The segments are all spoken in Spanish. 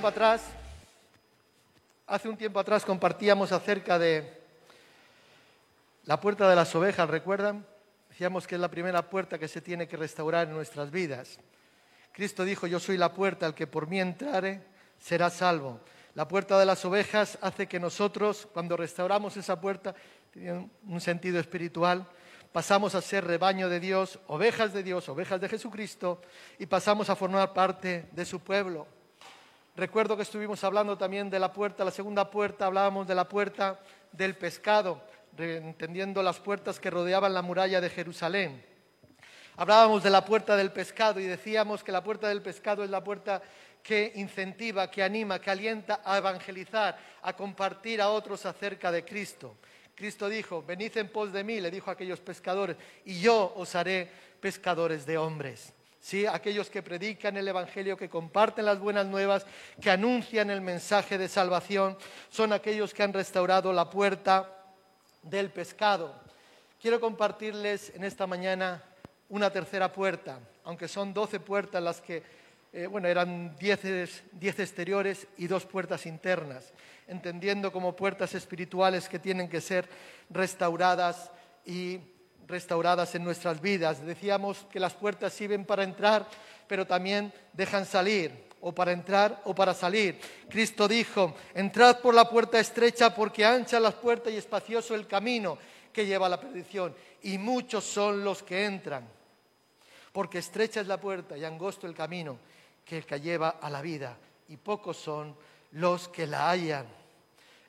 tiempo atrás, hace un tiempo atrás compartíamos acerca de la puerta de las ovejas, ¿recuerdan? Decíamos que es la primera puerta que se tiene que restaurar en nuestras vidas. Cristo dijo, yo soy la puerta, el que por mí entrare será salvo. La puerta de las ovejas hace que nosotros, cuando restauramos esa puerta, tiene un sentido espiritual, pasamos a ser rebaño de Dios, ovejas de Dios, ovejas de Jesucristo, y pasamos a formar parte de su pueblo. Recuerdo que estuvimos hablando también de la puerta, la segunda puerta, hablábamos de la puerta del pescado, entendiendo las puertas que rodeaban la muralla de Jerusalén. Hablábamos de la puerta del pescado y decíamos que la puerta del pescado es la puerta que incentiva, que anima, que alienta a evangelizar, a compartir a otros acerca de Cristo. Cristo dijo, venid en pos de mí, le dijo a aquellos pescadores, y yo os haré pescadores de hombres. ¿Sí? Aquellos que predican el Evangelio, que comparten las buenas nuevas, que anuncian el mensaje de salvación, son aquellos que han restaurado la puerta del pescado. Quiero compartirles en esta mañana una tercera puerta, aunque son doce puertas las que, eh, bueno, eran diez, diez exteriores y dos puertas internas, entendiendo como puertas espirituales que tienen que ser restauradas y restauradas en nuestras vidas. Decíamos que las puertas sirven para entrar, pero también dejan salir, o para entrar o para salir. Cristo dijo, entrad por la puerta estrecha porque ancha la puerta y espacioso el camino que lleva a la perdición, y muchos son los que entran porque estrecha es la puerta y angosto el camino que, que lleva a la vida, y pocos son los que la hallan.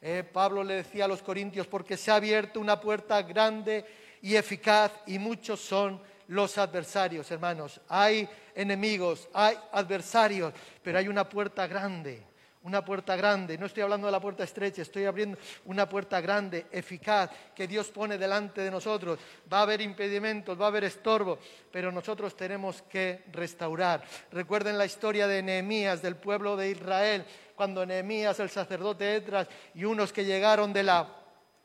Eh, Pablo le decía a los corintios, porque se ha abierto una puerta grande y eficaz, y muchos son los adversarios, hermanos. Hay enemigos, hay adversarios, pero hay una puerta grande una puerta grande. No estoy hablando de la puerta estrecha, estoy abriendo una puerta grande, eficaz, que Dios pone delante de nosotros. Va a haber impedimentos, va a haber estorbo, pero nosotros tenemos que restaurar. Recuerden la historia de Nehemías, del pueblo de Israel, cuando Nehemías, el sacerdote Etras y unos que llegaron de la,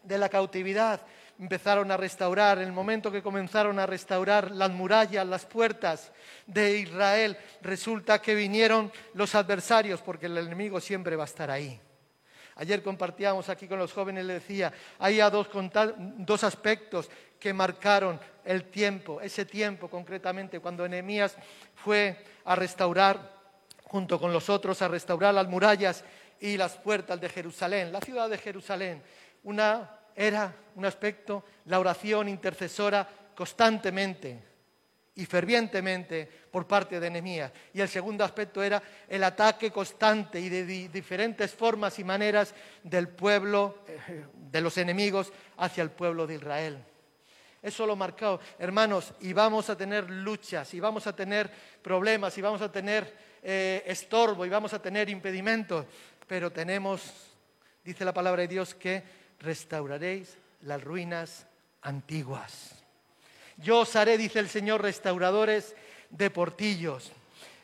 de la cautividad, empezaron a restaurar, en el momento que comenzaron a restaurar las murallas, las puertas de Israel, resulta que vinieron los adversarios, porque el enemigo siempre va a estar ahí. Ayer compartíamos aquí con los jóvenes, le decía, hay dos, dos aspectos que marcaron el tiempo, ese tiempo concretamente, cuando Nehemías fue a restaurar, junto con los otros, a restaurar las murallas y las puertas de Jerusalén, la ciudad de Jerusalén, una era un aspecto, la oración intercesora constantemente y fervientemente por parte de Nehemías. Y el segundo aspecto era el ataque constante y de diferentes formas y maneras del pueblo, eh, de los enemigos, hacia el pueblo de Israel. Eso lo marcado, hermanos, y vamos a tener luchas, y vamos a tener problemas, y vamos a tener eh, estorbo, y vamos a tener impedimentos, pero tenemos, dice la palabra de Dios, que restauraréis las ruinas antiguas. Yo os haré, dice el Señor, restauradores de portillos.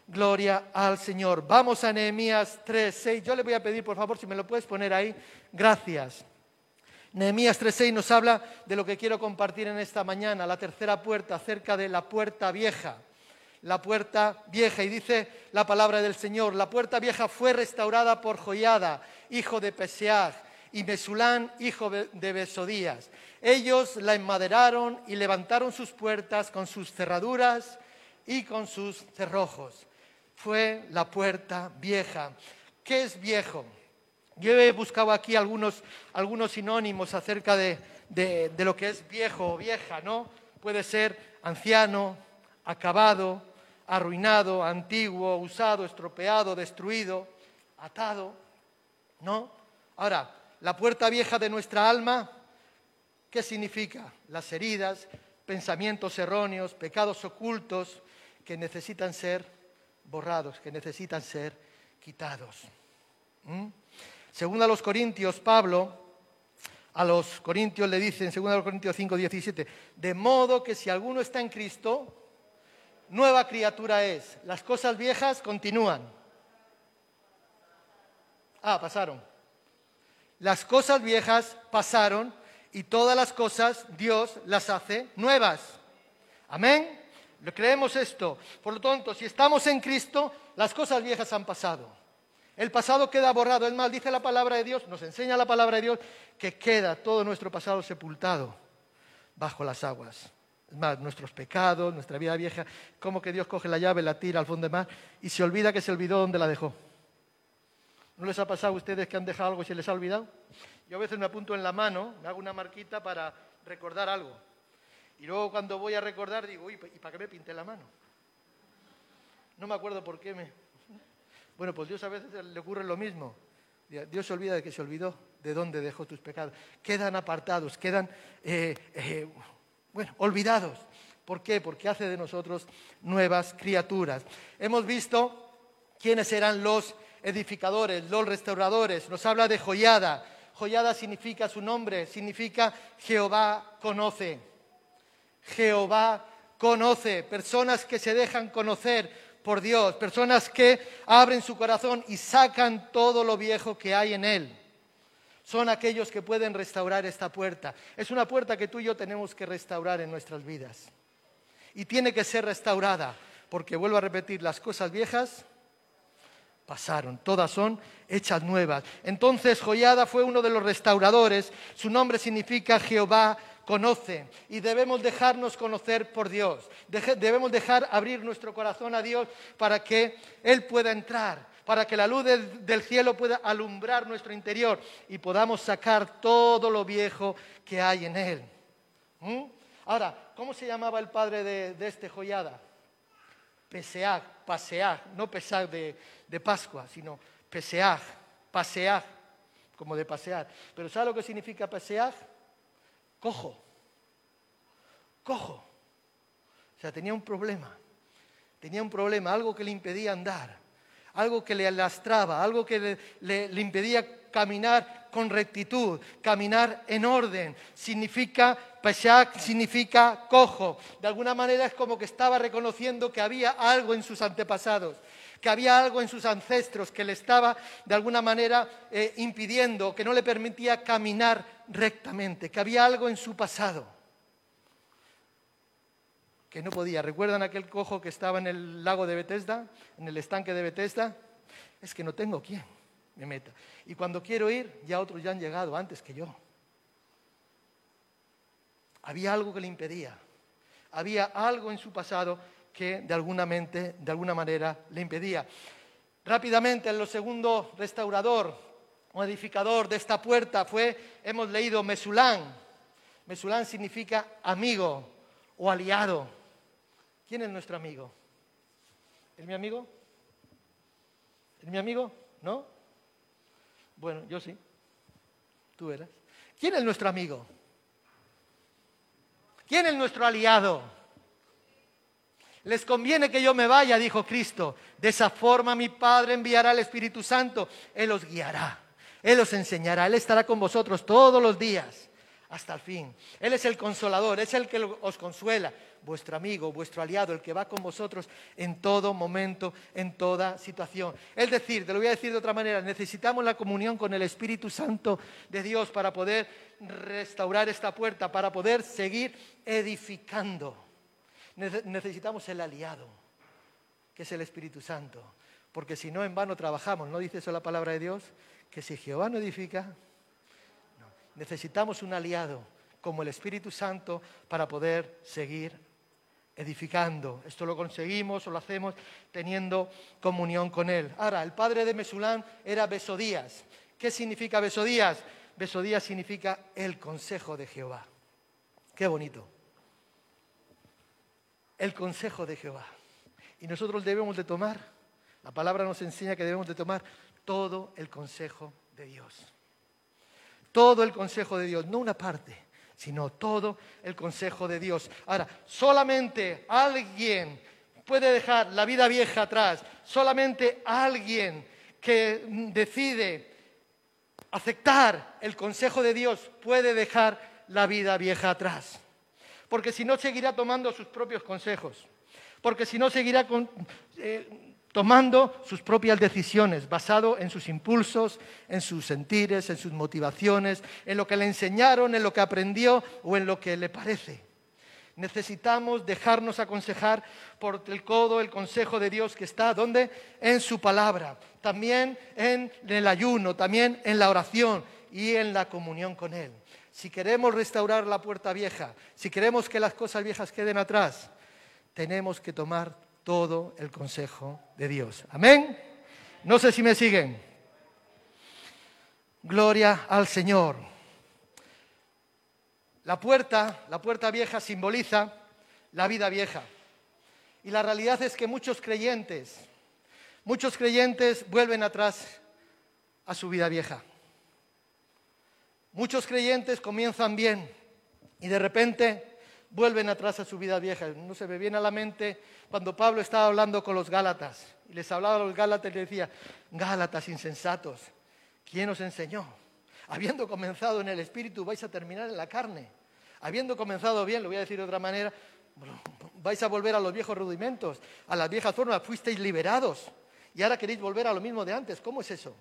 Gloria al Señor. Vamos a Nehemías 3, 6. Yo le voy a pedir, por favor, si me lo puedes poner ahí. Gracias. Nehemías 3:6 nos habla de lo que quiero compartir en esta mañana, la tercera puerta, acerca de la puerta vieja. La puerta vieja, y dice la palabra del Señor, la puerta vieja fue restaurada por Joiada, hijo de Peseag, y Mesulán, hijo de Besodías. Ellos la enmaderaron y levantaron sus puertas con sus cerraduras y con sus cerrojos. Fue la puerta vieja. ¿Qué es viejo? Yo he buscado aquí algunos, algunos sinónimos acerca de, de lo que es viejo o vieja, ¿no? Puede ser anciano, acabado, arruinado, antiguo, usado, estropeado, destruido, atado, ¿no? Ahora, la puerta vieja de nuestra alma, ¿qué significa? Las heridas, pensamientos erróneos, pecados ocultos que necesitan ser borrados, que necesitan ser quitados. ¿Mm? Según a los Corintios, Pablo a los Corintios le dice en 2 Corintios 5, 17, de modo que si alguno está en Cristo, nueva criatura es. Las cosas viejas continúan. Ah, pasaron. Las cosas viejas pasaron y todas las cosas Dios las hace nuevas. Amén. ¿Lo creemos esto? Por lo tanto, si estamos en Cristo, las cosas viejas han pasado. El pasado queda borrado. Es más, dice la palabra de Dios, nos enseña la palabra de Dios, que queda todo nuestro pasado sepultado bajo las aguas. Es más, nuestros pecados, nuestra vida vieja, como que Dios coge la llave, la tira al fondo del mar y se olvida que se olvidó donde la dejó. ¿No les ha pasado a ustedes que han dejado algo y se les ha olvidado? Yo a veces me apunto en la mano, me hago una marquita para recordar algo. Y luego cuando voy a recordar digo, ¿y para qué me pinté la mano? No me acuerdo por qué me... Bueno, pues Dios a veces le ocurre lo mismo. Dios se olvida de que se olvidó de dónde dejó tus pecados. Quedan apartados, quedan, eh, eh, bueno, olvidados. ¿Por qué? Porque hace de nosotros nuevas criaturas. Hemos visto quiénes eran los edificadores, los restauradores. Nos habla de joyada. Joyada significa su nombre, significa Jehová conoce. Jehová conoce. Personas que se dejan conocer por Dios, personas que abren su corazón y sacan todo lo viejo que hay en él. Son aquellos que pueden restaurar esta puerta. Es una puerta que tú y yo tenemos que restaurar en nuestras vidas. Y tiene que ser restaurada, porque vuelvo a repetir, las cosas viejas pasaron, todas son hechas nuevas. Entonces Joyada fue uno de los restauradores, su nombre significa Jehová conoce y debemos dejarnos conocer por Dios. debemos dejar abrir nuestro corazón a Dios para que Él pueda entrar, para que la luz del, cielo pueda alumbrar nuestro interior y podamos sacar todo lo viejo que hay en Él. ¿Mm? Ahora, ¿cómo se llamaba el padre de, este joyada? Peseag, paseag, no Pesach de, de Pascua, sino Peseag, paseag, como de pasear. Pero ¿sabe lo que significa paseag? cojo, cojo. O sea, tenía un problema, tenía un problema, algo que le impedía andar, algo que le lastraba, algo que le, impedía caminar con rectitud, caminar en orden. Significa, Peshak significa cojo. De alguna manera es como que estaba reconociendo que había algo en sus antepasados, que había algo en sus ancestros que le estaba de alguna manera eh, impidiendo, que no le permitía caminar rectamente, que había algo en su pasado que no podía. ¿Recuerdan aquel cojo que estaba en el lago de Bethesda, en el estanque de Bethesda? Es que no tengo quien me meta. Y cuando quiero ir, ya otros ya han llegado antes que yo. Había algo que le impedía. Había algo en su pasado que de alguna, manera le impedía. Rápidamente, el segundo restaurador o edificador de esta puerta fue, hemos leído Mesulán. Mesulán significa amigo o aliado. ¿Quién es nuestro amigo? ¿Es mi amigo? ¿Es mi amigo? ¿No? Bueno, yo sí. Tú eres. ¿Quién es nuestro amigo? ¿Quién es nuestro aliado? Les conviene que yo me vaya, dijo Cristo. De esa forma mi Padre enviará al Espíritu Santo. Él os guiará. Él os enseñará. Él estará con vosotros todos los días hasta el fin. Él es el consolador, es el que os consuela, vuestro amigo, vuestro aliado, el que va con vosotros en todo momento, en toda situación. Es decir, te lo voy a decir de otra manera, necesitamos la comunión con el Espíritu Santo de Dios para poder restaurar esta puerta, para poder seguir edificando. Necesitamos el aliado, que es el Espíritu Santo, porque si no, en vano trabajamos. ¿No dice eso la palabra de Dios? Que si Jehová no edifica, necesitamos un aliado como el Espíritu Santo para poder seguir edificando. Esto lo conseguimos o lo hacemos teniendo comunión con Él. Ahora, el padre de Mesulán era Besodías. ¿Qué significa Besodías? Besodías significa el consejo de Jehová. Qué bonito. El consejo de Jehová. Y nosotros debemos de tomar, la palabra nos enseña que debemos de tomar todo el consejo de Dios todo el consejo de Dios, no una parte, sino todo el consejo de Dios. Ahora, solamente alguien puede dejar la vida vieja atrás, solamente alguien que decide aceptar el consejo de Dios puede dejar la vida vieja atrás. Porque si no, seguirá tomando sus propios consejos. Porque si no, seguirá con, eh, tomando sus propias decisiones, basado en sus impulsos, en sus sentires, en sus motivaciones, en lo que le enseñaron, en lo que aprendió o en lo que le parece. Necesitamos dejarnos aconsejar por el codo, el consejo de Dios que está, ¿dónde? En su palabra, también en el ayuno, también en la oración y en la comunión con Él. Si queremos restaurar la puerta vieja, si queremos que las cosas viejas queden atrás, tenemos que tomar todo el consejo de Dios. Amén. No sé si me siguen. Gloria al Señor. La puerta, la puerta vieja simboliza la vida vieja. Y la realidad es que muchos creyentes, muchos creyentes vuelven atrás a su vida vieja. Muchos creyentes comienzan bien y de repente vuelven atrás a su vida vieja. No se me viene a la mente cuando Pablo estaba hablando con los Gálatas y les hablaba a los Gálatas y les decía, Gálatas insensatos, ¿quién os enseñó? Habiendo comenzado en el espíritu, vais a terminar en la carne. Habiendo comenzado bien, lo voy a decir de otra manera, vais a volver a los viejos rudimentos, a las viejas formas, fuisteis liberados y ahora queréis volver a lo mismo de antes. ¿Cómo es eso?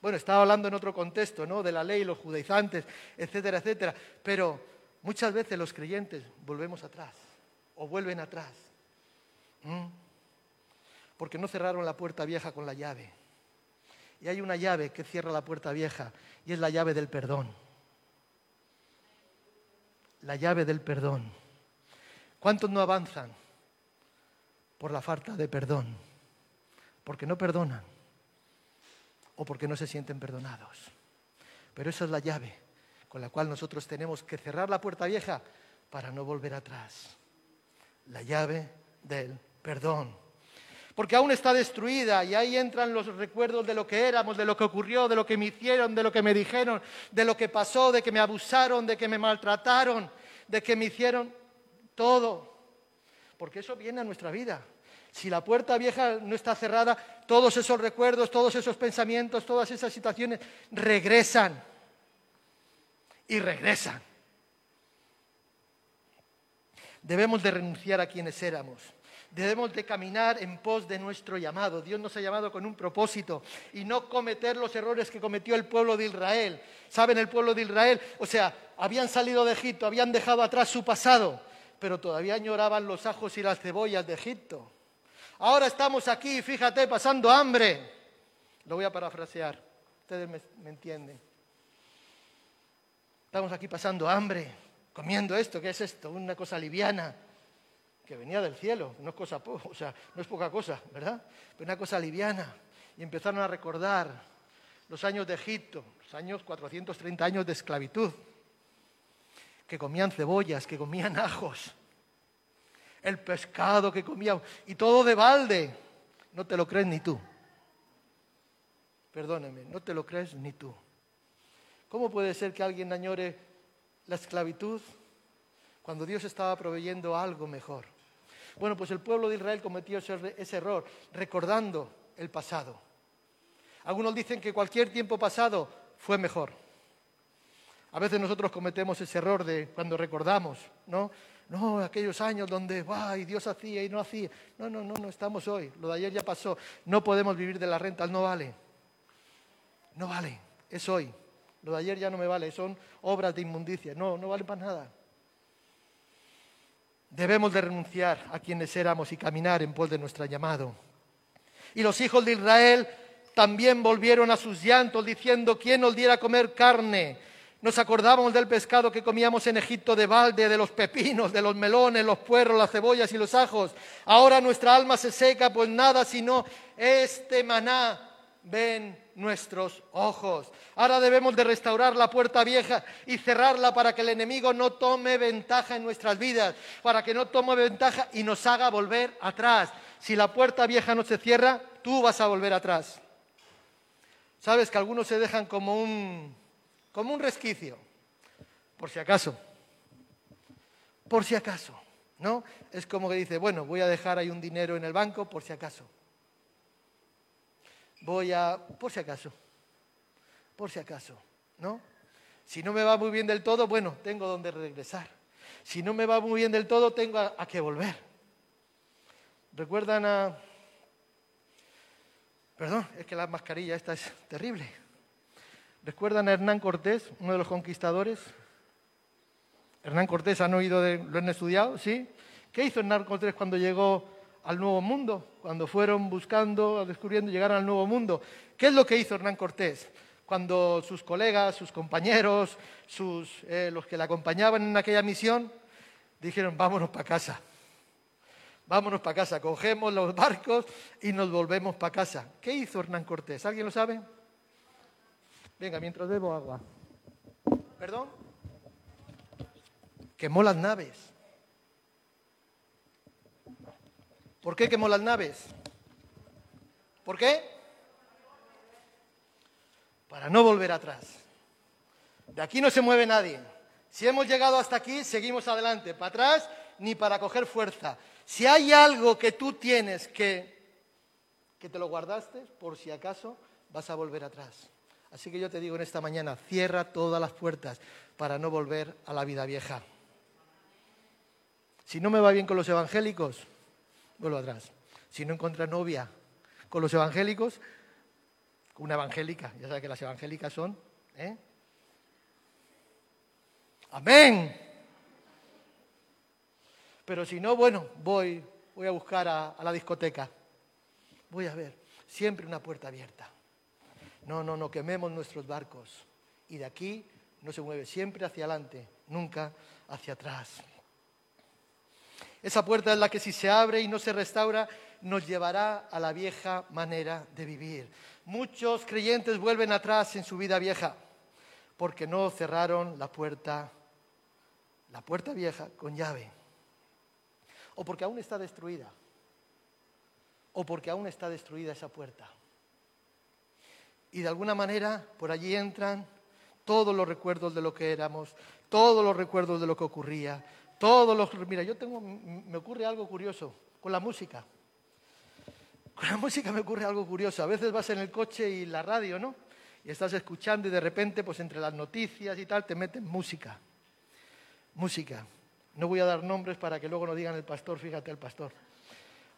Bueno, estaba hablando en otro contexto, ¿no? De la ley, los judaizantes, etcétera, etcétera. Pero muchas veces los creyentes volvemos atrás o vuelven atrás. Porque no cerraron la puerta vieja con la llave. Y hay una llave que cierra la puerta vieja y es la llave del perdón. La llave del perdón. ¿Cuántos no avanzan por la falta de perdón? Porque no perdonan o porque no se sienten perdonados. Pero esa es la llave con la cual nosotros tenemos que cerrar la puerta vieja para no volver atrás. La llave del perdón. Porque aún está destruida y ahí entran los recuerdos de lo que éramos, de lo que ocurrió, de lo que me hicieron, de lo que me dijeron, de lo que pasó, de que me abusaron, de que me maltrataron, de que me hicieron todo. Porque eso viene a nuestra vida. Si la puerta vieja no está cerrada, todos esos recuerdos, todos esos pensamientos, todas esas situaciones regresan y regresan. Debemos de renunciar a quienes éramos. Debemos de caminar en pos de nuestro llamado. Dios nos ha llamado con un propósito y no cometer los errores que cometió el pueblo de Israel. ¿Saben el pueblo de Israel? O sea, habían salido de Egipto, habían dejado atrás su pasado, pero todavía añoraban los ajos y las cebollas de Egipto. Ahora estamos aquí, fíjate, pasando hambre. Lo voy a parafrasear, ustedes me, entienden. Estamos aquí pasando hambre, comiendo esto, ¿qué es esto? Una cosa liviana que venía del cielo, no es cosa, o sea, no es poca cosa, ¿verdad? Pero una cosa liviana. Y empezaron a recordar los años de Egipto, los años 430 años de esclavitud, que comían cebollas, que comían ajos, el pescado que comíamos, y todo de balde. No te lo crees ni tú. Perdóneme, no te lo crees ni tú. ¿Cómo puede ser que alguien añore la esclavitud cuando Dios estaba proveyendo algo mejor? Bueno, pues el pueblo de Israel cometió ese, error, recordando el pasado. Algunos dicen que cualquier tiempo pasado fue mejor. A veces nosotros cometemos ese error de cuando recordamos, ¿no? no, aquellos años donde, y Dios hacía y no hacía. No, no, no, no estamos hoy. Lo de ayer ya pasó. No podemos vivir de las rentas, no vale. No vale, es hoy. Lo de ayer ya no me vale, son obras de inmundicia. No, no vale para nada. Debemos de renunciar a quienes éramos y caminar en pos de nuestro llamado. Y los hijos de Israel también volvieron a sus llantos diciendo, ¿quién nos diera comer carne? Nos acordábamos del pescado que comíamos en Egipto de balde, de los pepinos, de los melones, los puerros, las cebollas y los ajos. Ahora nuestra alma se seca, pues nada sino este maná ven nuestros ojos. Ahora debemos de restaurar la puerta vieja y cerrarla para que el enemigo no tome ventaja en nuestras vidas, para que no tome ventaja y nos haga volver atrás. Si la puerta vieja no se cierra, tú vas a volver atrás. Sabes que algunos se dejan como un como un resquicio, por si acaso, por si acaso, ¿no? Es como que dice, bueno, voy a dejar ahí un dinero en el banco por si acaso. Voy a, por si acaso, por si acaso, ¿no? Si no me va muy bien del todo, bueno, tengo donde regresar. Si no me va muy bien del todo, tengo a, a que volver. ¿Recuerdan a... Perdón, es que la mascarilla esta es terrible. ¿Recuerdan a Hernán Cortés, uno de los conquistadores? Hernán Cortés, ¿han oído, de, lo han estudiado? ¿Sí? ¿Qué hizo Hernán Cortés cuando llegó al Nuevo Mundo? Cuando fueron buscando, descubriendo, llegar al Nuevo Mundo. ¿Qué es lo que hizo Hernán Cortés? Cuando sus colegas, sus compañeros, sus, eh, los que le acompañaban en aquella misión, dijeron, vámonos para casa. Vámonos para casa, cogemos los barcos y nos volvemos para casa. ¿Qué hizo Hernán Cortés? ¿Alguien lo sabe? Venga, mientras bebo agua. ¿Perdón? Quemó las naves. ¿Por qué quemó las naves? ¿Por qué? Para no volver atrás. De aquí no se mueve nadie. Si hemos llegado hasta aquí, seguimos adelante. Para atrás, ni para coger fuerza. Si hay algo que tú tienes que, que te lo guardaste, por si acaso, vas a volver atrás. Así que yo te digo en esta mañana, cierra todas las puertas para no volver a la vida vieja. Si no me va bien con los evangélicos, vuelvo atrás. Si no encuentro novia con los evangélicos, una evangélica, ya sabes que las evangélicas son, ¿eh? Amén. Pero si no, bueno, voy, voy a buscar a, la discoteca. Voy a ver, siempre una puerta abierta. No, no, no quememos nuestros barcos. Y de aquí no se mueve, siempre hacia adelante, nunca hacia atrás. Esa puerta es la que si se abre y no se restaura, nos llevará a la vieja manera de vivir. Muchos creyentes vuelven atrás en su vida vieja porque no cerraron la puerta, la puerta vieja con llave o porque aún está destruida, o porque aún está destruida esa puerta. Y de alguna manera por allí entran todos los recuerdos de lo que éramos, todos los recuerdos de lo que ocurría, todos los... Mira, yo tengo, me ocurre algo curioso con la música. Con la música me ocurre algo curioso. A veces vas en el coche y la radio, ¿no? Y estás escuchando y de repente, pues entre las noticias y tal, te meten música. Música. No voy a dar nombres para que luego no digan el pastor, fíjate el pastor.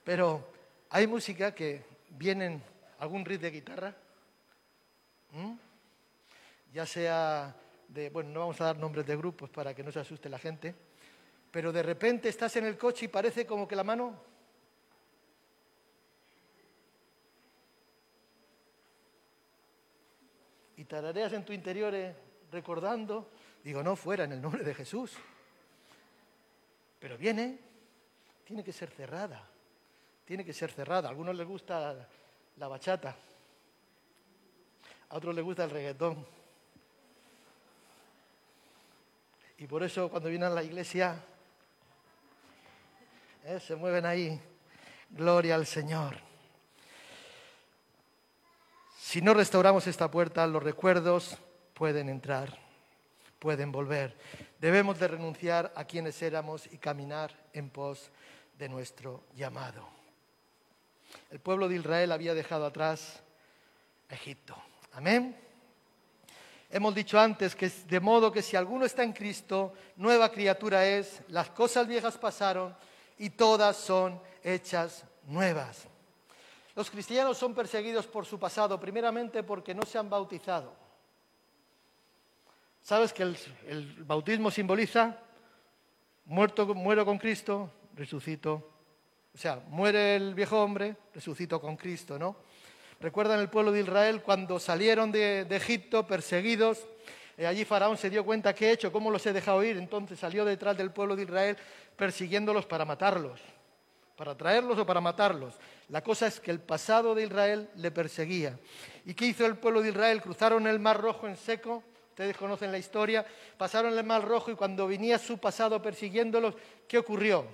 Pero hay música que vienen algún riff de guitarra, ya sea de, bueno, no vamos a dar nombres de grupos para que no se asuste la gente, pero de repente estás en el coche y parece como que la mano y tarareas en tu interior eh, recordando, digo, no, fuera en el nombre de Jesús. Pero viene, tiene que ser cerrada, tiene que ser cerrada. A algunos les gusta la bachata, a otros les gusta el reggaetón. Y por eso cuando vienen a la iglesia, eh, se mueven ahí, gloria al Señor. Si no restauramos esta puerta, los recuerdos pueden entrar, pueden volver. Debemos de renunciar a quienes éramos y caminar en pos de nuestro llamado. El pueblo de Israel había dejado atrás Egipto. Amén. Hemos dicho antes que de modo que si alguno está en Cristo, nueva criatura es, las cosas viejas pasaron y todas son hechas nuevas. Los cristianos son perseguidos por su pasado, primeramente porque no se han bautizado. ¿Sabes que el, bautismo simboliza muerto, muero con Cristo, resucito? O sea, muere el viejo hombre, resucito con Cristo, ¿no? Recuerdan el pueblo de Israel cuando salieron de, Egipto perseguidos. Eh, allí Faraón se dio cuenta que he hecho, cómo los he dejado ir. Entonces salió detrás del pueblo de Israel persiguiéndolos para matarlos, para traerlos o para matarlos. La cosa es que el pasado de Israel le perseguía. ¿Y qué hizo el pueblo de Israel? Cruzaron el Mar Rojo en seco Ustedes conocen la historia. Pasaron el Mar Rojo y cuando venía su pasado persiguiéndolos, ¿qué ocurrió?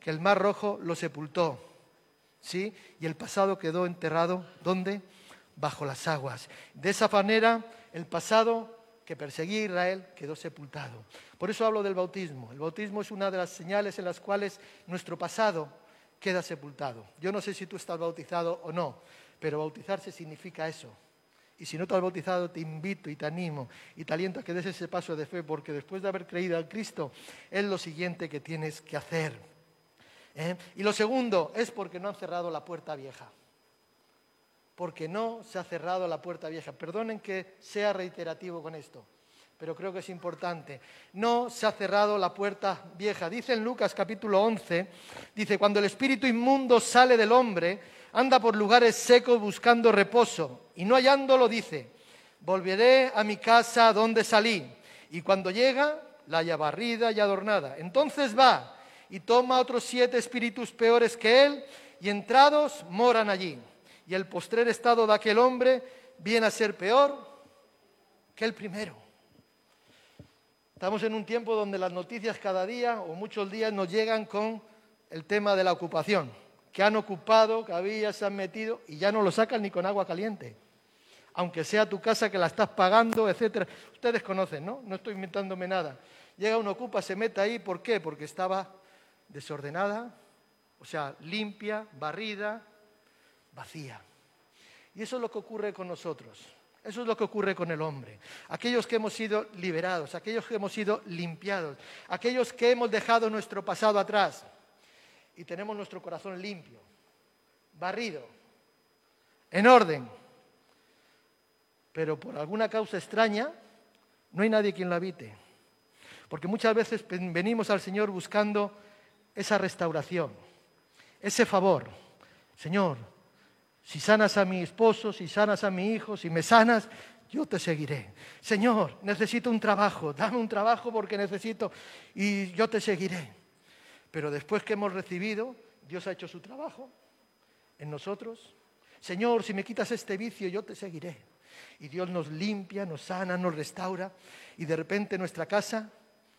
Que el Mar Rojo lo sepultó. ¿Sí? Y el pasado quedó enterrado, ¿dónde? Bajo las aguas. De esa manera, el pasado que perseguía a Israel quedó sepultado. Por eso hablo del bautismo. El bautismo es una de las señales en las cuales nuestro pasado queda sepultado. Yo no sé si tú estás bautizado o no, pero bautizarse significa eso, y si no te has bautizado, te invito y te animo y te aliento a que des ese paso de fe, porque después de haber creído al Cristo, es lo siguiente que tienes que hacer. ¿eh? Y lo segundo es porque no han cerrado la puerta vieja. Porque no se ha cerrado la puerta vieja. Perdonen que sea reiterativo con esto, pero creo que es importante. No se ha cerrado la puerta vieja. Dice en Lucas capítulo 11, dice, cuando el espíritu inmundo sale del hombre, anda por lugares secos buscando reposo, y no hallándolo dice, volveré a mi casa donde salí, y cuando llega, la haya barrida y adornada. Entonces va y toma otros siete espíritus peores que él, y entrados moran allí. Y el postrer estado de aquel hombre viene a ser peor que el primero. Estamos en un tiempo donde las noticias cada día o muchos días nos llegan con el tema de la ocupación, que han ocupado, que había, se han metido y ya no lo sacan ni con agua caliente. Aunque sea tu casa que la estás pagando, etcétera. Ustedes conocen, ¿no? No estoy inventándome nada. Llega uno ocupa, se mete ahí, ¿por qué? Porque estaba desordenada, o sea, limpia, barrida, vacía. Y eso es lo que ocurre con nosotros. Eso es lo que ocurre con el hombre. Aquellos que hemos sido liberados, aquellos que hemos sido limpiados, aquellos que hemos dejado nuestro pasado atrás y tenemos nuestro corazón limpio, barrido, en orden. Pero por alguna causa extraña, no hay nadie quien lo habite. Porque muchas veces venimos al Señor buscando esa restauración, ese favor. Señor, si sanas a mi esposo, si sanas a mi hijo, si me sanas, yo te seguiré. Señor, necesito un trabajo, dame un trabajo porque necesito y yo te seguiré. Pero después que hemos recibido, Dios ha hecho su trabajo en nosotros. Señor, si me quitas este vicio, yo te seguiré. Y Dios nos limpia, nos sana, nos restaura. Y de repente nuestra casa,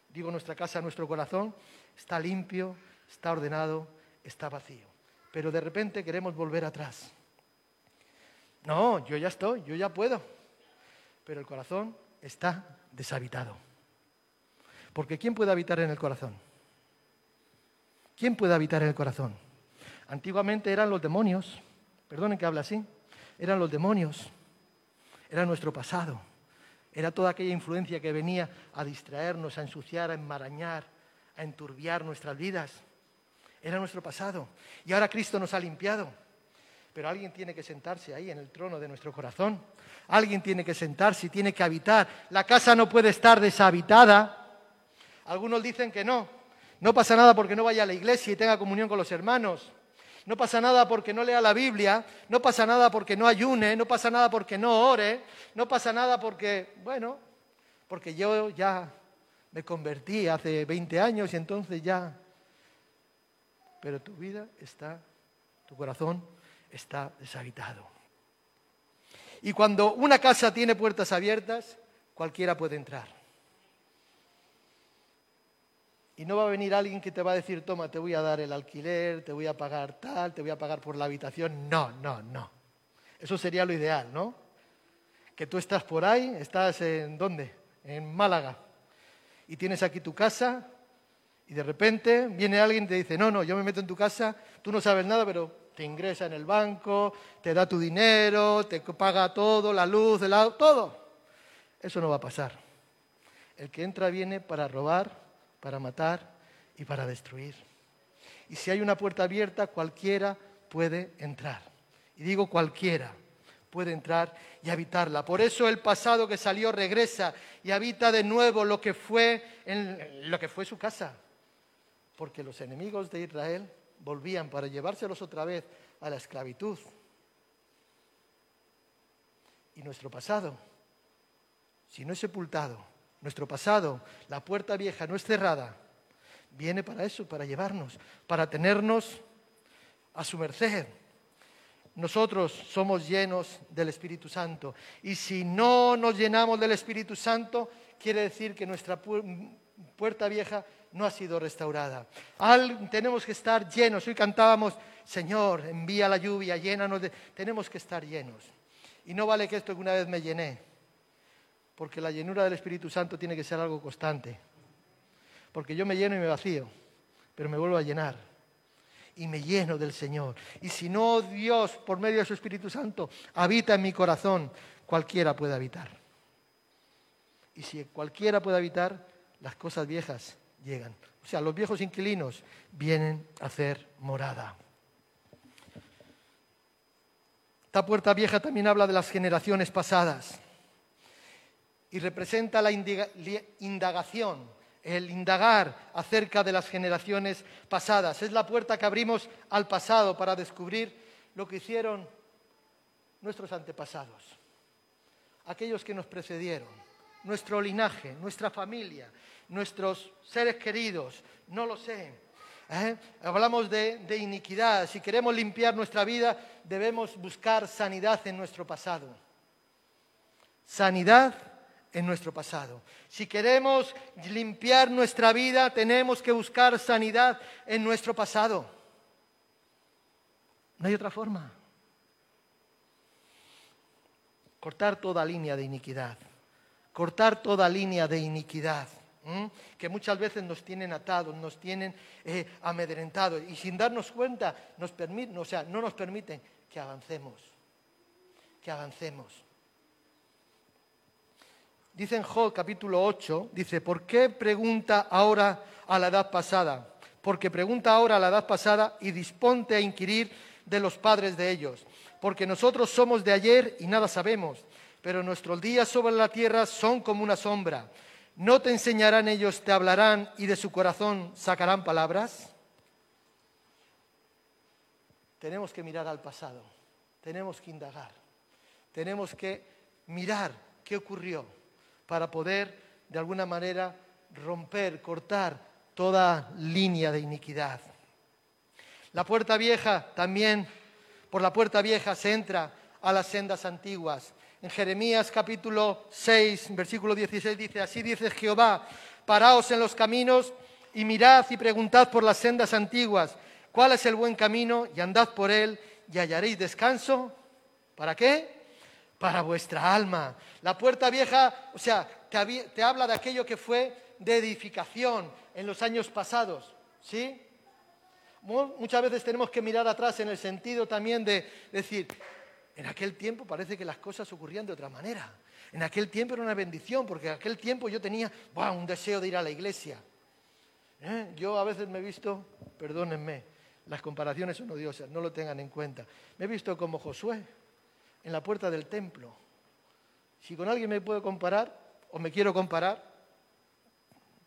digo nuestra casa, nuestro corazón, está limpio, está ordenado, está vacío. Pero de repente queremos volver atrás. No, yo ya estoy, yo ya puedo. Pero el corazón está deshabitado. Porque ¿quién puede habitar en el corazón? ¿Quién puede habitar en el corazón? Antiguamente eran los demonios, perdonen que hable así, eran los demonios, era nuestro pasado, era toda aquella influencia que venía a distraernos, a ensuciar, a enmarañar, a enturbiar nuestras vidas. Era nuestro pasado. Y ahora Cristo nos ha limpiado pero alguien tiene que sentarse ahí en el trono de nuestro corazón. Alguien tiene que sentarse y tiene que habitar. La casa no puede estar deshabitada. Algunos dicen que no. No pasa nada porque no vaya a la iglesia y tenga comunión con los hermanos. No pasa nada porque no lea la Biblia, no pasa nada porque no ayune, no pasa nada porque no ore, no pasa nada porque, bueno, porque yo ya me convertí hace 20 años y entonces ya... Pero tu vida está, tu corazón está deshabitado. Y cuando una casa tiene puertas abiertas, cualquiera puede entrar. Y no va a venir alguien que te va a decir, toma, te voy a dar el alquiler, te voy a pagar tal, te voy a pagar por la habitación. No, no, no. Eso sería lo ideal, ¿no? Que tú estás por ahí, estás en dónde? En Málaga. Y tienes aquí tu casa y de repente viene alguien y te dice, no, no, yo me meto en tu casa, tú no sabes nada, pero te ingresa en el banco, te da tu dinero, te paga todo, la luz, el agua, todo. Eso no va a pasar. El que entra viene para robar, para matar y para destruir. Y si hay una puerta abierta, cualquiera puede entrar. Y digo cualquiera puede entrar y habitarla. Por eso el pasado que salió regresa y habita de nuevo lo que fue, en, lo que fue su casa. Porque los enemigos de Israel volvían para llevárselos otra vez a la esclavitud. Y nuestro pasado, si no es sepultado, nuestro pasado, la puerta vieja no es cerrada, viene para eso, para llevarnos, para tenernos a su merced. Nosotros somos llenos del Espíritu Santo y si no nos llenamos del Espíritu Santo, quiere decir que nuestra puerta vieja no ha sido restaurada. tenemos que estar llenos. Hoy cantábamos, Señor, envía la lluvia, llénanos de... Tenemos que estar llenos. Y no vale que esto que una vez me llené, porque la llenura del Espíritu Santo tiene que ser algo constante. Porque yo me lleno y me vacío, pero me vuelvo a llenar. Y me lleno del Señor. Y si no Dios, por medio de su Espíritu Santo, habita en mi corazón, cualquiera puede habitar. Y si cualquiera puede habitar, las cosas viejas llegan. O sea, los viejos inquilinos vienen a hacer morada. Esta puerta vieja también habla de las generaciones pasadas. y representa la indagación, el indagar acerca de las generaciones pasadas. Es la puerta que abrimos al pasado para descubrir lo que hicieron nuestros antepasados, aquellos que nos precedieron, nuestro linaje, nuestra familia, nuestros seres queridos, no lo sé. ¿eh? Hablamos de, de iniquidad. Si queremos limpiar nuestra vida, debemos buscar sanidad en nuestro pasado. Sanidad en nuestro pasado. Si queremos limpiar nuestra vida, tenemos que buscar sanidad en nuestro pasado. No hay otra forma. Cortar toda línea de iniquidad. Cortar toda línea de iniquidad. Que muchas veces nos tienen atados, nos tienen eh, amedrentados y sin darnos cuenta nos permiten, o sea, no nos permiten que avancemos, que avancemos. Dice en Job capítulo 8, dice, ¿por qué pregunta ahora a la edad pasada? Porque pregunta ahora a la edad pasada y disponte a inquirir de los padres de ellos. Porque nosotros somos de ayer y nada sabemos, pero nuestros días sobre la tierra son como una sombra. ¿No te enseñarán ellos, te hablarán y de su corazón sacarán palabras? Tenemos que mirar al pasado, tenemos que indagar, tenemos que mirar qué ocurrió para poder, de alguna manera, romper, cortar toda línea de iniquidad. La puerta vieja también, por la puerta vieja se entra a las sendas antiguas. En Jeremías capítulo 6, versículo 16 dice, así dice Jehová, paraos en los caminos y mirad y preguntad por las sendas antiguas, cuál es el buen camino y andad por él y hallaréis descanso. ¿Para qué? para vuestra alma. La puerta vieja, o sea, te, habla de aquello que fue de edificación en los años pasados, ¿sí? Muchas veces tenemos que mirar atrás en el sentido también de decir, en aquel tiempo parece que las cosas ocurrían de otra manera. En aquel tiempo era una bendición, porque en aquel tiempo yo tenía un deseo de ir a la iglesia. ¿Eh? Yo a veces me he visto, perdónenme, las comparaciones son odiosas, no lo tengan en cuenta. Me he visto como Josué en la puerta del templo. Si con alguien me puedo comparar o me quiero comparar,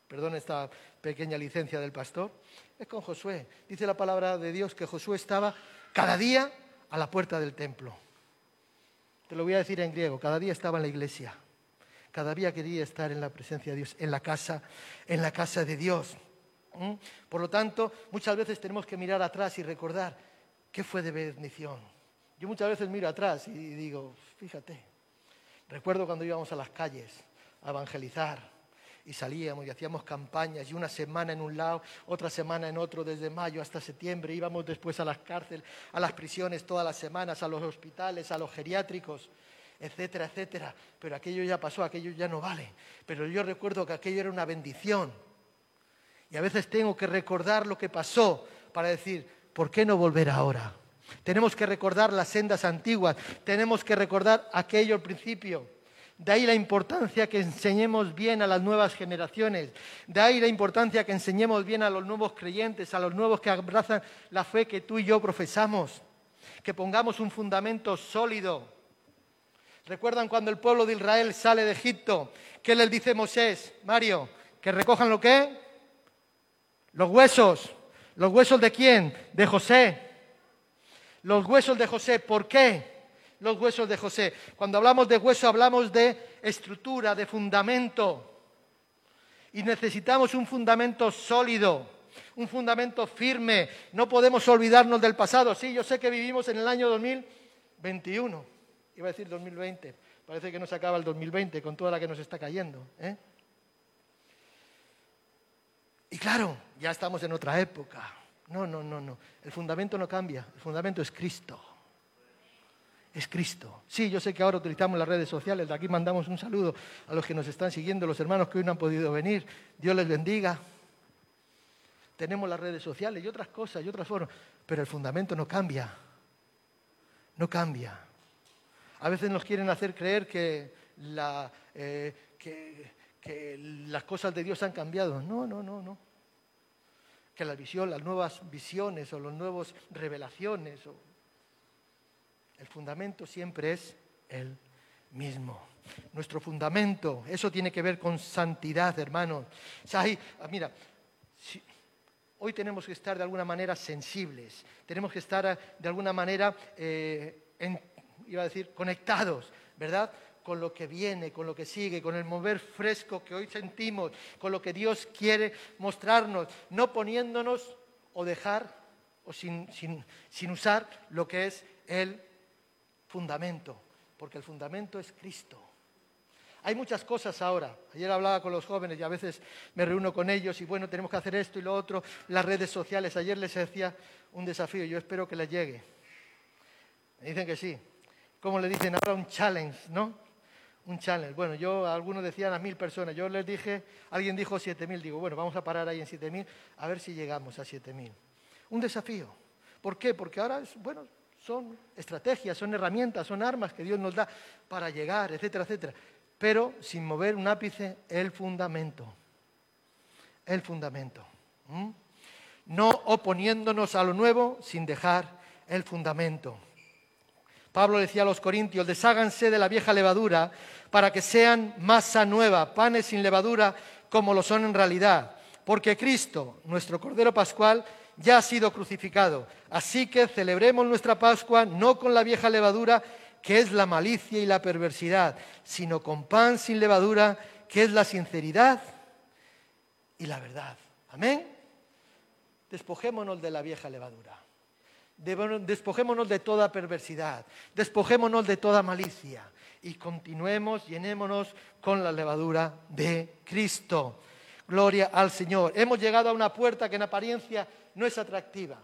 perdón esta pequeña licencia del pastor, es con Josué. Dice la palabra de Dios que Josué estaba cada día a la puerta del templo. Te lo voy a decir en griego, cada día estaba en la iglesia. Cada día quería estar en la presencia de Dios, en la casa, en la casa de Dios. Por lo tanto, muchas veces tenemos que mirar atrás y recordar qué fue de bendición, yo muchas veces miro atrás y digo, fíjate, recuerdo cuando íbamos a las calles a evangelizar y salíamos y hacíamos campañas y una semana en un lado, otra semana en otro, desde mayo hasta septiembre, íbamos después a las cárceles, a las prisiones todas las semanas, a los hospitales, a los geriátricos, etcétera, etcétera. Pero aquello ya pasó, aquello ya no vale. Pero yo recuerdo que aquello era una bendición. Y a veces tengo que recordar lo que pasó para decir, ¿por qué no volver ahora? Tenemos que recordar las sendas antiguas, tenemos que recordar aquello al principio. De ahí la importancia que enseñemos bien a las nuevas generaciones. De ahí la importancia que enseñemos bien a los nuevos creyentes, a los nuevos que abrazan la fe que tú y yo profesamos. Que pongamos un fundamento sólido. ¿Recuerdan cuando el pueblo de Israel sale de Egipto? ¿Qué les dice Moisés? Mario, que recojan lo que? Los huesos. ¿Los huesos de quién? De José. Los huesos de José, ¿por qué? Los huesos de José. Cuando hablamos de hueso hablamos de estructura, de fundamento. Y necesitamos un fundamento sólido, un fundamento firme. No podemos olvidarnos del pasado. Sí, yo sé que vivimos en el año 2021. Iba a decir 2020. Parece que no se acaba el 2020 con toda la que nos está cayendo. ¿eh? Y claro, ya estamos en otra época. No, no, no, no. El fundamento no cambia. El fundamento es Cristo. Es Cristo. Sí, yo sé que ahora utilizamos las redes sociales. De aquí mandamos un saludo a los que nos están siguiendo, los hermanos que hoy no han podido venir. Dios les bendiga. Tenemos las redes sociales y otras cosas y otras formas. Pero el fundamento no cambia. No cambia. A veces nos quieren hacer creer que, eh, las cosas de Dios han cambiado. No, no, no, no que la visión, las nuevas visiones o las nuevas revelaciones. O... El fundamento siempre es el mismo. nuestro fundamento. Eso tiene que ver con santidad, hermanos. O sea, ah, mira, hoy tenemos que estar de alguna manera sensibles, tenemos que estar ah, de alguna manera, eh, iba a decir, conectados, ¿verdad? con lo que viene, con lo que sigue, con el mover fresco que hoy sentimos, con lo que Dios quiere mostrarnos, no poniéndonos o dejar o sin, sin usar lo que es el fundamento, porque el fundamento es Cristo. Hay muchas cosas ahora. Ayer hablaba con los jóvenes y a veces me reúno con ellos y bueno, tenemos que hacer esto y lo otro. Las redes sociales, ayer les decía un desafío, yo espero que les llegue. Me dicen que sí. ¿Cómo le dicen ahora un challenge, no? Un challenge. Bueno, yo, algunos decían a mil personas, yo les dije, alguien dijo siete mil, digo, bueno, vamos a parar ahí en siete mil, a ver si llegamos a siete mil. Un desafío. ¿Por qué? Porque ahora, bueno, son estrategias, son herramientas, son armas que Dios nos da para llegar, etcétera, etcétera. Pero sin mover un ápice, el fundamento. El fundamento. No oponiéndonos a lo nuevo sin dejar el fundamento. Pablo decía a los corintios, desháganse de la vieja levadura para que sean masa nueva, panes sin levadura como lo son en realidad. Porque Cristo, nuestro Cordero Pascual, ya ha sido crucificado. Así que celebremos nuestra Pascua no con la vieja levadura, que es la malicia y la perversidad, sino con pan sin levadura, que es la sinceridad y la verdad. Amén. Despojémonos de la vieja levadura. Despojémonos de toda perversidad. Despojémonos de toda malicia. Y continuemos, llenémonos con la levadura de Cristo. Gloria al Señor. Hemos llegado a una puerta que en apariencia no es atractiva,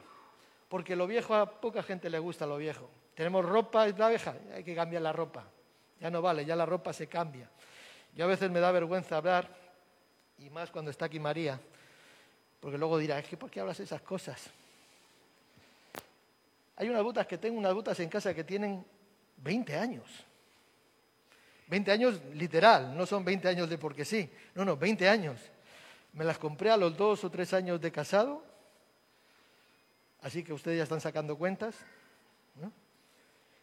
porque lo viejo a poca gente le gusta lo viejo. Tenemos ropa, es la vieja, hay que cambiar la ropa. Ya no vale, ya la ropa se cambia. Yo a veces me da vergüenza hablar, y más cuando está aquí María, porque luego dirá, es que ¿por qué hablas esas cosas? Hay unas botas que tengo, unas botas en casa que tienen 20 años. 20 años literal, no son 20 años de porque sí, no, no, 20 años. Me las compré a los dos o tres años de casado Así que ustedes ya están sacando cuentas.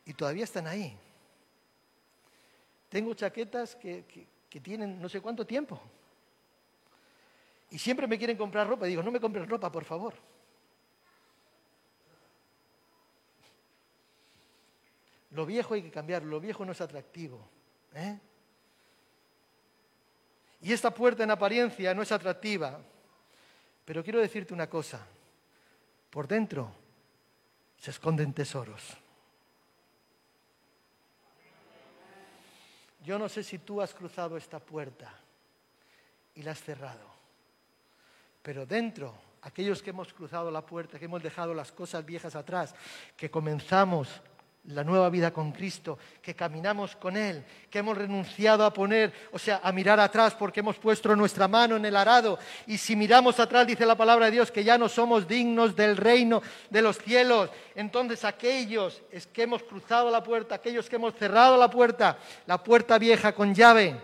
Y todavía están ahí. Tengo chaquetas que, que, tienen no sé cuánto tiempo. Y siempre me quieren comprar ropa. Y digo, no me compren ropa, por favor. Lo viejo hay que cambiarlo, lo viejo no es atractivo. ¿eh? Y esta puerta en apariencia no es atractiva. Pero quiero decirte una cosa. Por dentro se esconden tesoros. Yo no sé si tú has cruzado esta puerta y la has cerrado, pero dentro, aquellos que hemos cruzado la puerta, que hemos dejado las cosas viejas atrás, que comenzamos la nueva vida con Cristo, que caminamos con Él, que hemos renunciado a poner, o sea, a mirar atrás porque hemos puesto nuestra mano en el arado. Y si miramos atrás, dice la palabra de Dios, que ya no somos dignos del reino de los cielos. Entonces aquellos que hemos cruzado la puerta, aquellos que hemos cerrado la puerta, la puerta vieja con llave,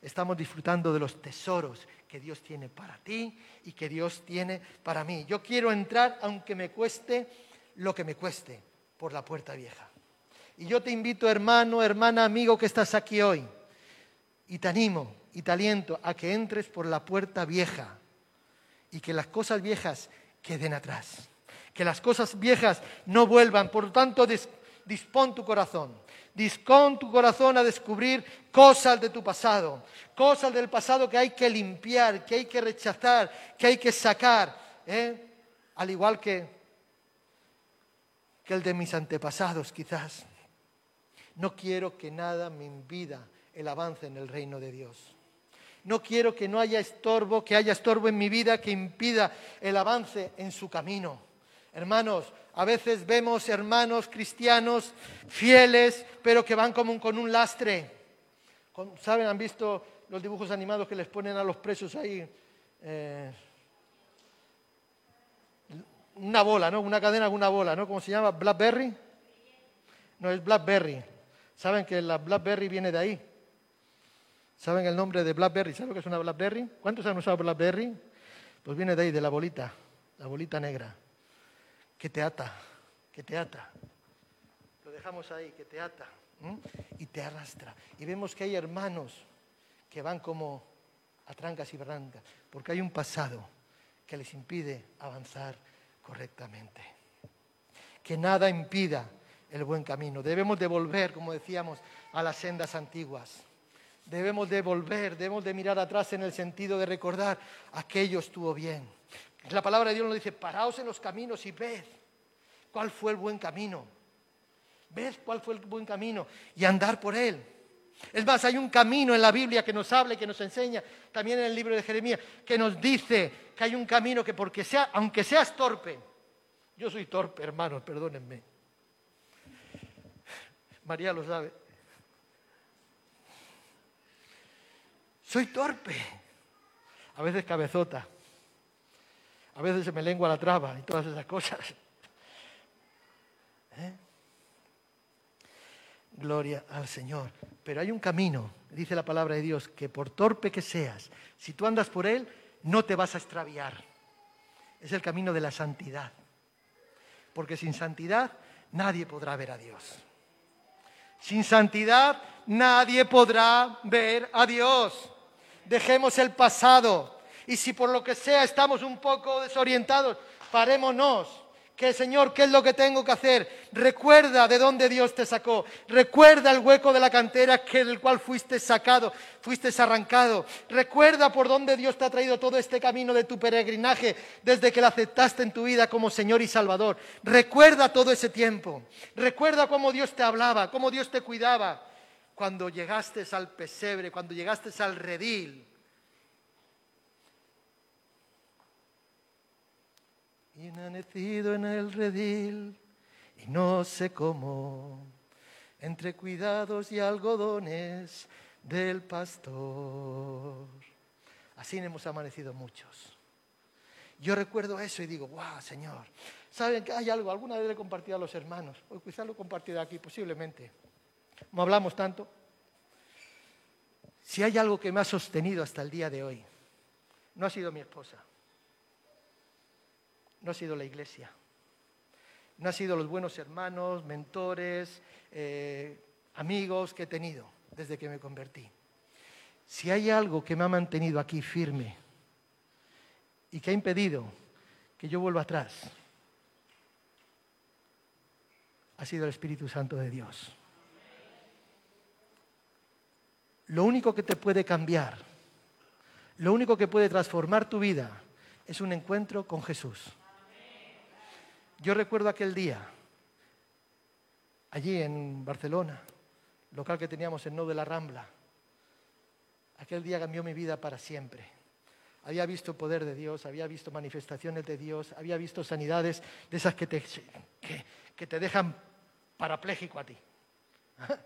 estamos disfrutando de los tesoros que Dios tiene para ti y que Dios tiene para mí. Yo quiero entrar aunque me cueste lo que me cueste por la puerta vieja. Y yo te invito, hermano, hermana, amigo que estás aquí hoy, y te animo y te aliento a que entres por la puerta vieja y que las cosas viejas queden atrás. Que las cosas viejas no vuelvan. Por lo tanto, dispón tu corazón. Dispón tu corazón a descubrir cosas de tu pasado. Cosas del pasado que hay que limpiar, que hay que rechazar, que hay que sacar. ¿eh? Al igual que que el de mis antepasados quizás. No quiero que nada me impida el avance en el reino de Dios. No quiero que no haya estorbo, que haya estorbo en mi vida que impida el avance en su camino. Hermanos, a veces vemos hermanos cristianos fieles, pero que van como con un lastre. ¿Saben? ¿Han visto los dibujos animados que les ponen a los presos ahí? Eh, una bola, ¿no? Una cadena con una bola, ¿no? ¿Cómo se llama? ¿Blackberry? No, es Blackberry. ¿Saben que la Blackberry viene de ahí? ¿Saben el nombre de Blackberry? ¿Saben lo que es una Blackberry? ¿Cuántos han usado Blackberry? Pues viene de ahí, de la bolita, la bolita negra, que te ata, que te ata. Lo dejamos ahí, que te ata. y te arrastra. Y vemos que hay hermanos que van como a trancas y barrancas, porque hay un pasado que les impide avanzar correctamente. Que nada impida el buen camino. Debemos de volver, como decíamos, a las sendas antiguas. Debemos de volver, debemos de mirar atrás en el sentido de recordar aquello estuvo bien. La palabra de Dios nos dice, paraos en los caminos y ved cuál fue el buen camino. Ved cuál fue el buen camino y andar por él. Es más, hay un camino en la Biblia que nos habla y que nos enseña, también en el libro de Jeremías, que nos dice que hay un camino que porque sea, aunque seas torpe, yo soy torpe, hermanos, perdónenme. María lo sabe. Soy torpe. A veces cabezota. A veces se me lengua la traba y todas esas cosas. Gloria al Señor. Pero hay un camino, dice la palabra de Dios, que por torpe que seas, si tú andas por él, no te vas a extraviar. Es el camino de la santidad. Porque sin santidad nadie podrá ver a Dios. Sin santidad nadie podrá ver a Dios. Dejemos el pasado. Y si por lo que sea estamos un poco desorientados, parémonos que Señor, ¿qué es lo que tengo que hacer? Recuerda de dónde Dios te sacó. Recuerda el hueco de la cantera del cual fuiste sacado, fuiste arrancado. Recuerda por dónde Dios te ha traído todo este camino de tu peregrinaje desde que la aceptaste en tu vida como Señor y Salvador. Recuerda todo ese tiempo. Recuerda cómo Dios te hablaba, cómo Dios te cuidaba cuando llegaste al pesebre, cuando llegaste al redil y nacido en el redil y no sé cómo, entre cuidados y algodones del pastor. Así hemos amanecido muchos. Yo recuerdo eso y digo, wow, Señor. ¿Saben que hay algo? Alguna vez le he compartido a los hermanos, o quizás lo he compartido aquí, posiblemente. No hablamos tanto. Si hay algo que me ha sostenido hasta el día de hoy, no ha sido mi esposa no ha sido la iglesia, no ha sido los buenos hermanos, mentores, eh, amigos que he tenido desde que me convertí. Si hay algo que me ha mantenido aquí firme y que ha impedido que yo vuelva atrás, ha sido el Espíritu Santo de Dios. Lo único que te puede cambiar, lo único que puede transformar tu vida es un encuentro con Jesús. Yo recuerdo aquel día, allí en Barcelona, local que teníamos en No de la Rambla. Aquel día cambió mi vida para siempre. Había visto poder de Dios, había visto manifestaciones de Dios, había visto sanidades de esas que te, que, te dejan parapléjico a ti.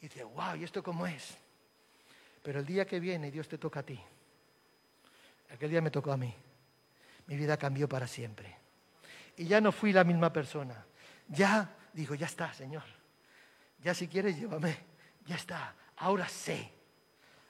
Y dices, wow, ¿y esto cómo es? Pero el día que viene Dios te toca a ti. Aquel día me tocó a mí. Mi vida cambió para siempre y ya no fui la misma persona. Ya digo, ya está, Señor. Ya si quieres, llévame. Ya está. Ahora sé.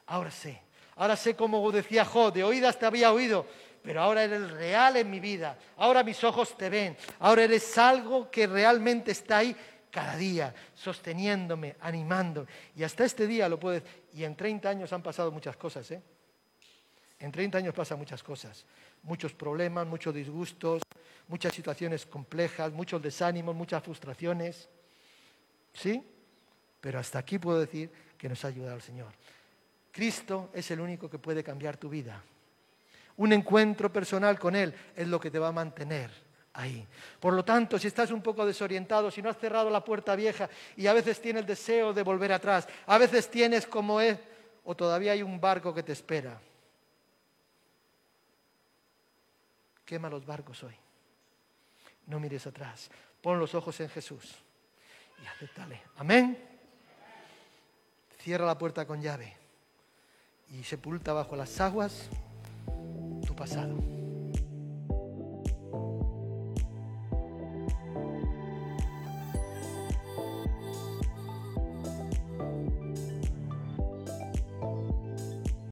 Ahora sé. Ahora sé como decía Jo, de oídas te había oído, pero ahora eres real en mi vida. Ahora mis ojos te ven. Ahora eres algo que realmente está ahí cada día, sosteniéndome, animando. Y hasta este día lo puedes. Y en 30 años han pasado muchas cosas, ¿eh? En 30 años pasan muchas cosas, muchos problemas, muchos disgustos, muchas situaciones complejas, muchos desánimos, muchas frustraciones. ¿Sí? Pero hasta aquí puedo decir que nos ha ayudado el Señor. Cristo es el único que puede cambiar tu vida. Un encuentro personal con Él es lo que te va a mantener ahí. Por lo tanto, si estás un poco desorientado, si no has cerrado la puerta vieja y a veces tienes el deseo de volver atrás, a veces tienes como es, o todavía hay un barco que te espera. Quema los barcos hoy. No mires atrás. Pon los ojos en Jesús y aceptale. Amén. Cierra la puerta con llave y sepulta bajo las aguas tu pasado.